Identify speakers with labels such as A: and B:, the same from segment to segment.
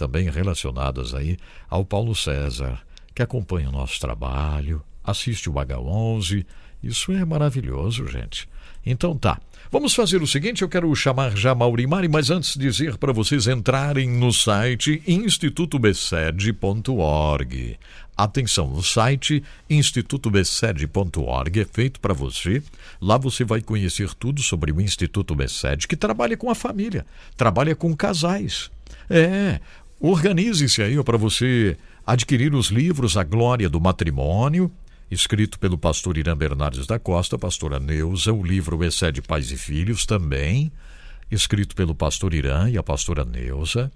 A: também relacionadas aí ao Paulo César, que acompanha o nosso trabalho, assiste o H11. Isso é maravilhoso, gente. Então tá. Vamos fazer o seguinte, eu quero chamar já Maurimari, mas antes dizer para vocês entrarem no site institutobsed.org. Atenção, o site institutobsed.org é feito para você. Lá você vai conhecer tudo sobre o Instituto Besed, que trabalha com a família, trabalha com casais. É, organize-se aí para você adquirir os livros A Glória do Matrimônio, escrito pelo pastor Irã Bernardes da Costa, pastora Neuza, o livro Excede Pais e Filhos também, escrito pelo pastor Irã e a pastora Neuza.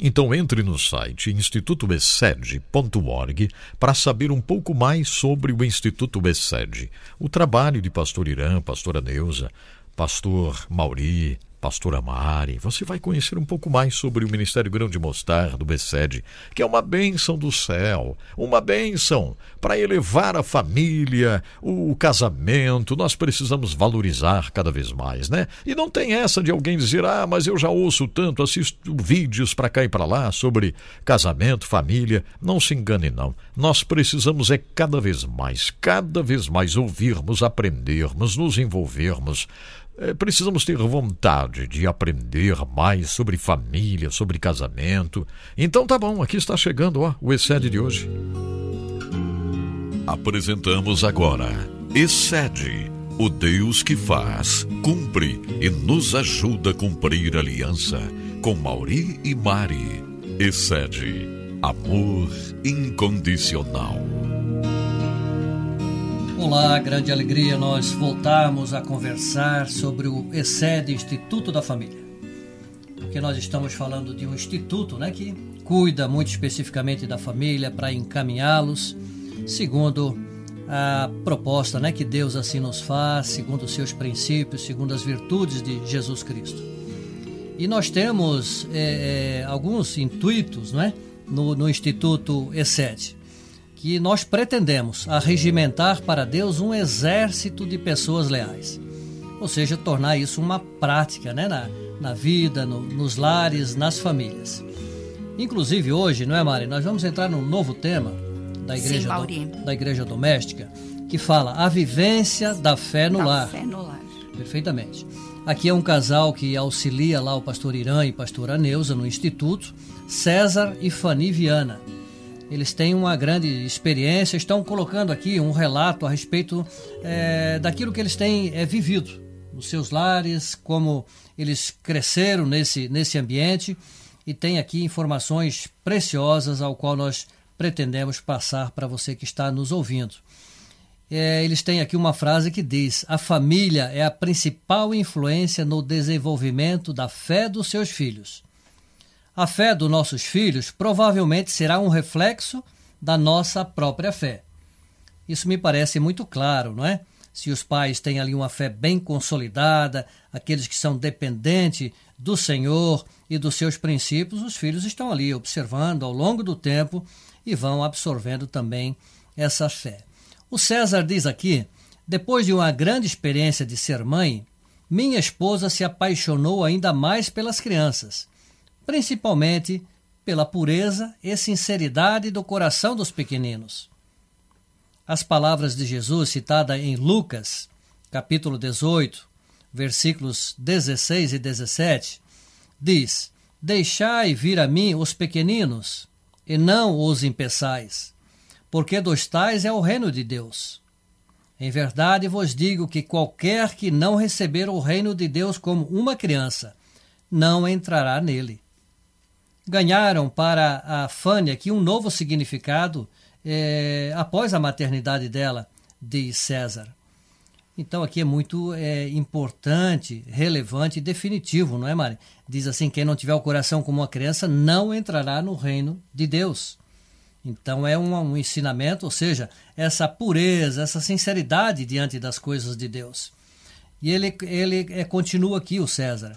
A: Então entre no site institutobesed.org para saber um pouco mais sobre o Instituto Besed, o trabalho de pastor Irã, pastora Neuza, pastor Mauri, Pastora Mari, você vai conhecer um pouco mais sobre o Ministério Grão de Mostarda do BESED, que é uma bênção do céu, uma bênção para elevar a família, o casamento. Nós precisamos valorizar cada vez mais, né? E não tem essa de alguém dizer, ah, mas eu já ouço tanto, assisto vídeos para cá e para lá sobre casamento, família. Não se engane, não. Nós precisamos é cada vez mais, cada vez mais ouvirmos, aprendermos, nos envolvermos precisamos ter vontade de aprender mais sobre família, sobre casamento. Então tá bom, aqui está chegando ó, o Excede de hoje. Apresentamos agora Excede, o Deus que faz, cumpre e nos ajuda a cumprir a aliança com Mauri e Mari. Excede, amor incondicional.
B: Olá, grande alegria nós voltarmos a conversar sobre o ESED Instituto da Família. Porque nós estamos falando de um instituto né, que cuida muito especificamente da família para encaminhá-los segundo a proposta né, que Deus assim nos faz, segundo os seus princípios, segundo as virtudes de Jesus Cristo. E nós temos é, alguns intuitos né, no, no Instituto ESED que nós pretendemos arregimentar para Deus um exército de pessoas leais. Ou seja, tornar isso uma prática né, na, na vida, no, nos lares, nas famílias. Inclusive hoje, não é, Mari? Nós vamos entrar num novo tema da igreja, Sim, do, da igreja doméstica que fala a vivência da fé no da lar.
C: Fé no lar.
B: Perfeitamente. Aqui é um casal que auxilia lá o pastor Irã e pastora Neuza no Instituto, César e Fanny Viana eles têm uma grande experiência, estão colocando aqui um relato a respeito é, daquilo que eles têm é, vivido nos seus lares, como eles cresceram nesse, nesse ambiente e tem aqui informações preciosas ao qual nós pretendemos passar para você que está nos ouvindo. É, eles têm aqui uma frase que diz: A família é a principal influência no desenvolvimento da fé dos seus filhos. A fé dos nossos filhos provavelmente será um reflexo da nossa própria fé. Isso me parece muito claro, não é? Se os pais têm ali uma fé bem consolidada, aqueles que são dependentes do Senhor e dos seus princípios, os filhos estão ali observando ao longo do tempo e vão absorvendo também essa fé. O César diz aqui: depois de uma grande experiência de ser mãe, minha esposa se apaixonou ainda mais pelas crianças principalmente pela pureza e sinceridade do coração dos pequeninos. As palavras de Jesus citadas em Lucas, capítulo 18, versículos 16 e 17, diz: Deixai vir a mim os pequeninos, e não os impeçais, porque dos tais é o reino de Deus. Em verdade vos digo que qualquer que não receber o reino de Deus como uma criança, não entrará nele ganharam para a Fânia aqui um novo significado é, após a maternidade dela, de César. Então aqui é muito é, importante, relevante e definitivo, não é, Mari? Diz assim: quem não tiver o coração como uma criança não entrará no reino de Deus. Então é um, um ensinamento, ou seja, essa pureza, essa sinceridade diante das coisas de Deus. E ele, ele é, continua aqui, o César.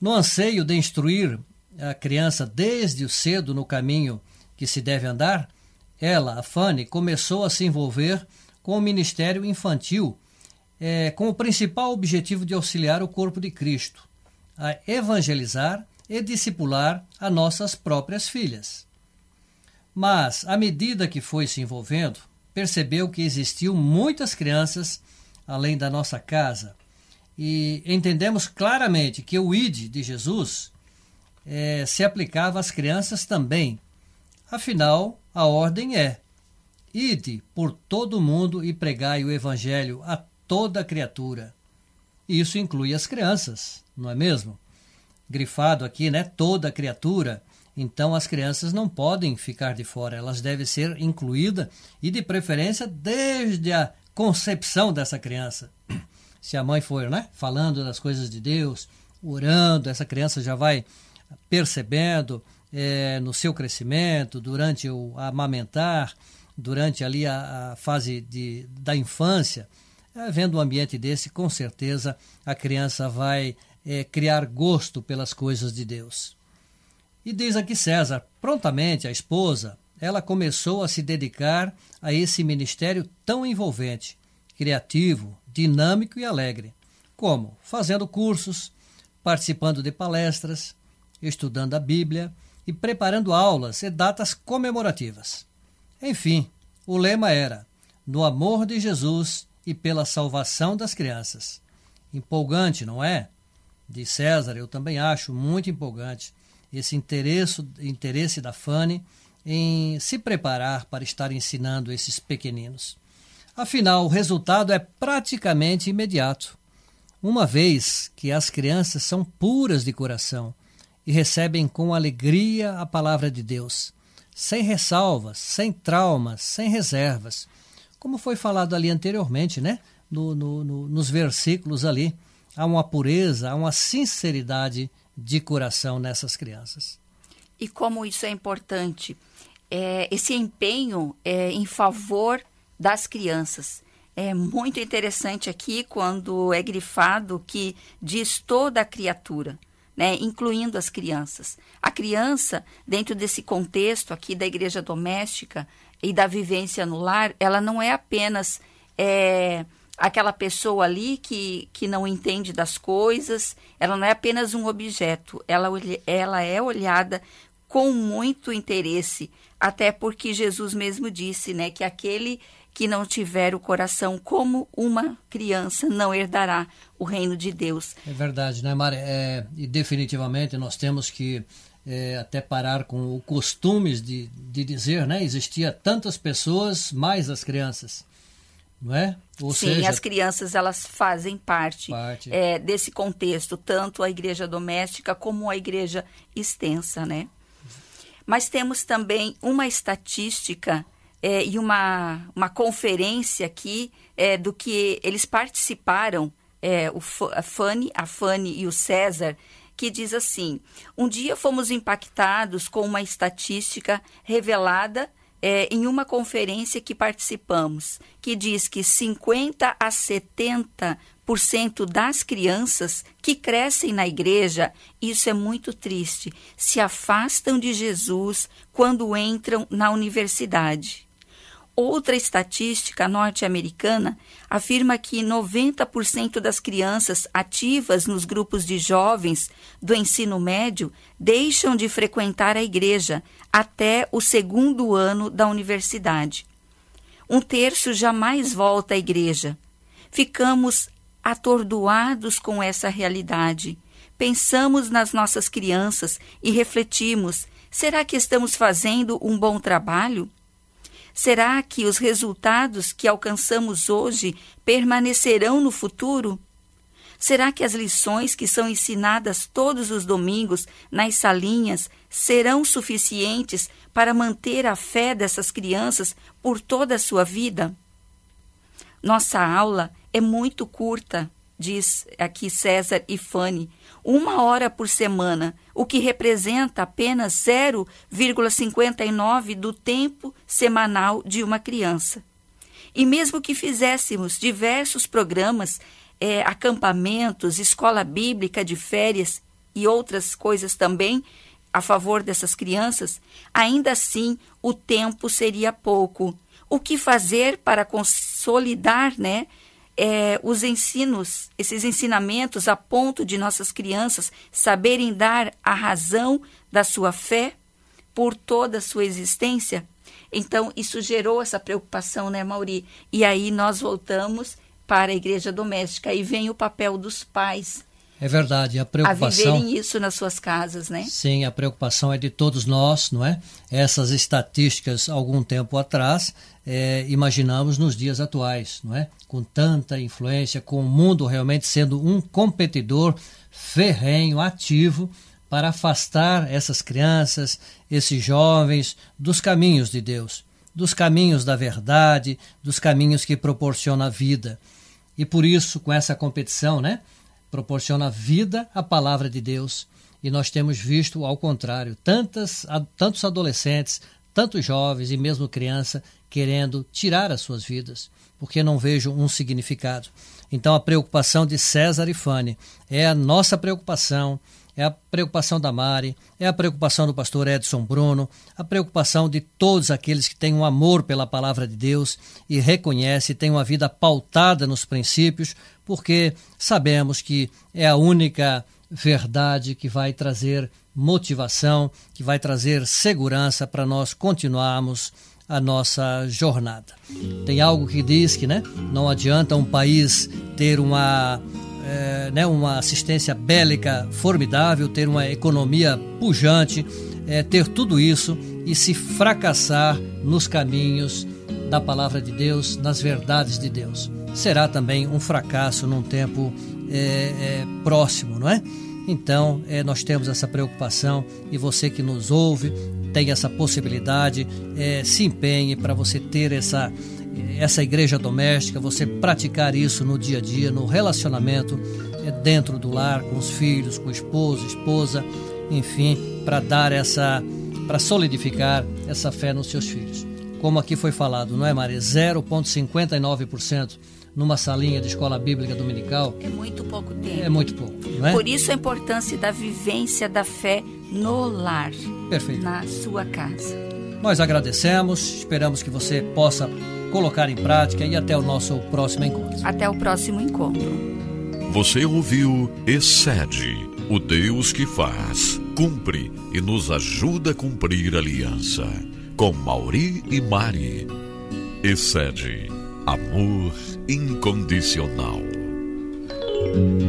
B: No anseio de instruir a criança desde o cedo no caminho que se deve andar, ela, a Fanny, começou a se envolver com o ministério infantil, é, com o principal objetivo de auxiliar o corpo de Cristo, a evangelizar e discipular as nossas próprias filhas. Mas, à medida que foi se envolvendo, percebeu que existiam muitas crianças além da nossa casa. E entendemos claramente que o ID de Jesus é, se aplicava às crianças também. Afinal, a ordem é: Ide por todo o mundo e pregai o evangelho a toda criatura. Isso inclui as crianças, não é mesmo? Grifado aqui, né? Toda criatura. Então as crianças não podem ficar de fora, elas devem ser incluídas e de preferência desde a concepção dessa criança. Se a mãe for, né, falando das coisas de Deus, orando, essa criança já vai percebendo é, no seu crescimento, durante o amamentar, durante ali a, a fase de, da infância, é, vendo um ambiente desse, com certeza a criança vai é, criar gosto pelas coisas de Deus. E diz aqui César, prontamente a esposa, ela começou a se dedicar a esse ministério tão envolvente, criativo, dinâmico e alegre. Como? Fazendo cursos, participando de palestras, estudando a Bíblia e preparando aulas e datas comemorativas. Enfim, o lema era: No amor de Jesus e pela salvação das crianças. Empolgante, não é? De César, eu também acho muito empolgante esse interesse, interesse da Fanny em se preparar para estar ensinando esses pequeninos. Afinal, o resultado é praticamente imediato, uma vez que as crianças são puras de coração e recebem com alegria a palavra de Deus, sem ressalvas, sem traumas, sem reservas, como foi falado ali anteriormente, né? No, no, no, nos versículos ali, há uma pureza, há uma sinceridade de coração nessas crianças.
C: E como isso é importante, é, esse empenho é em favor das crianças. É muito interessante aqui quando é grifado que diz toda a criatura né, incluindo as crianças. A criança, dentro desse contexto aqui da igreja doméstica e da vivência no lar, ela não é apenas é, aquela pessoa ali que, que não entende das coisas, ela não é apenas um objeto, ela, ela é olhada com muito interesse, até porque Jesus mesmo disse né, que aquele que não tiver o coração como uma criança não herdará o reino de Deus.
B: É verdade, né, Mari? É, e definitivamente nós temos que é, até parar com o costumes de, de dizer, né? Existia tantas pessoas, mais as crianças. Não é?
C: Ou Sim, seja, as crianças elas fazem parte, parte. É, desse contexto, tanto a igreja doméstica como a igreja extensa, né? Mas temos também uma estatística é, e uma, uma conferência aqui é, do que eles participaram, é, o, a Fanny, a Fanny e o César, que diz assim: um dia fomos impactados com uma estatística revelada é, em uma conferência que participamos, que diz que 50 a 70% das crianças que crescem na igreja, isso é muito triste, se afastam de Jesus quando entram na universidade. Outra estatística norte-americana afirma que 90% das crianças ativas nos grupos de jovens do ensino médio deixam de frequentar a igreja até o segundo ano da universidade. Um terço jamais volta à igreja. Ficamos atordoados com essa realidade. Pensamos nas nossas crianças e refletimos: será que estamos fazendo um bom trabalho? Será que os resultados que alcançamos hoje permanecerão no futuro? Será que as lições que são ensinadas todos os domingos nas salinhas serão suficientes para manter a fé dessas crianças por toda a sua vida? Nossa aula é muito curta, diz aqui César e Fanny, uma hora por semana, o que representa apenas 0,59 do tempo semanal de uma criança. E mesmo que fizéssemos diversos programas, é, acampamentos, escola bíblica de férias e outras coisas também a favor dessas crianças, ainda assim o tempo seria pouco. O que fazer para consolidar, né, é, os ensinos, esses ensinamentos a ponto de nossas crianças saberem dar a razão da sua fé por toda a sua existência? Então, isso gerou essa preocupação, né, Mauri? E aí nós voltamos para a igreja doméstica. E vem o papel dos pais.
B: É verdade, a preocupação.
C: A viverem isso nas suas casas, né?
B: Sim, a preocupação é de todos nós, não é? Essas estatísticas, algum tempo atrás, é, imaginamos nos dias atuais, não é? Com tanta influência, com o mundo realmente sendo um competidor ferrenho, ativo, para afastar essas crianças, esses jovens, dos caminhos de Deus, dos caminhos da verdade, dos caminhos que proporciona a vida. E por isso, com essa competição, né, proporciona vida à palavra de Deus. E nós temos visto, ao contrário, tantas, tantos adolescentes, tantos jovens e mesmo criança querendo tirar as suas vidas, porque não vejo um significado. Então, a preocupação de César e Fanny é a nossa preocupação, é a preocupação da Mari, é a preocupação do pastor Edson Bruno, a preocupação de todos aqueles que têm um amor pela palavra de Deus e reconhecem, têm uma vida pautada nos princípios, porque sabemos que é a única verdade que vai trazer motivação, que vai trazer segurança para nós continuarmos a nossa jornada. Tem algo que diz que né, não adianta um país ter uma é, né, uma assistência bélica formidável, ter uma economia pujante, é, ter tudo isso e se fracassar nos caminhos da palavra de Deus, nas verdades de Deus. Será também um fracasso num tempo é, é próximo, não é? Então, é, nós temos essa preocupação e você que nos ouve tem essa possibilidade, é, se empenhe para você ter essa essa igreja doméstica, você praticar isso no dia a dia, no relacionamento é, dentro do lar, com os filhos, com o esposo, esposa, enfim, para dar essa, para solidificar essa fé nos seus filhos. Como aqui foi falado, não é, Maria? 0,59% numa salinha de escola bíblica dominical.
C: É muito pouco tempo.
B: É muito pouco, não é?
C: Por isso a importância da vivência da fé no lar.
B: Perfeito.
C: Na sua casa.
B: Nós agradecemos, esperamos que você possa colocar em prática e até o nosso próximo encontro.
C: Até o próximo encontro.
A: Você ouviu Excede, o Deus que faz, cumpre e nos ajuda a cumprir a aliança. Com Mauri e Mari. Excede, amor incondicional.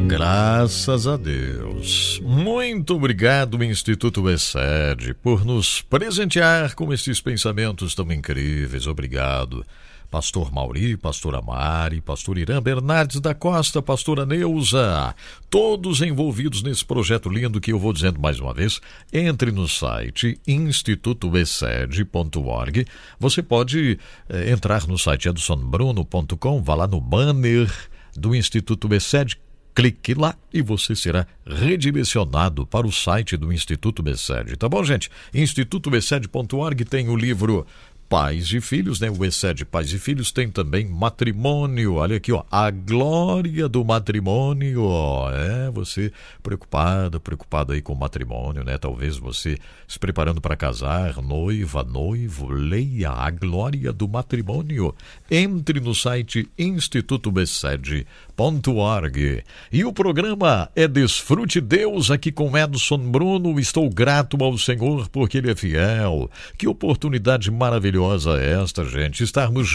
A: Graças a Deus. Muito obrigado, Instituto Excede, por nos presentear com esses pensamentos tão incríveis. Obrigado. Pastor Mauri, Pastora Mari, Pastor Irã Bernardes da Costa, Pastora Neuza, todos envolvidos nesse projeto lindo que eu vou dizendo mais uma vez. Entre no site institutoeced.org. Você pode eh, entrar no site edsonbruno.com, vá lá no banner do Instituto Exced, clique lá e você será redirecionado para o site do Instituto Beced. Tá bom, gente? institutobeced.org tem o livro pais e filhos, né? O excede pais e filhos tem também matrimônio. Olha aqui, ó, a glória do matrimônio. É, você preocupada, preocupado aí com o matrimônio, né? Talvez você se preparando para casar, noiva, noivo, leia a glória do matrimônio. Entre no site institutobecede.org. E o programa é Desfrute Deus aqui com Edson Bruno. Estou grato ao Senhor porque ele é fiel. Que oportunidade maravilhosa esta, gente, estarmos juntos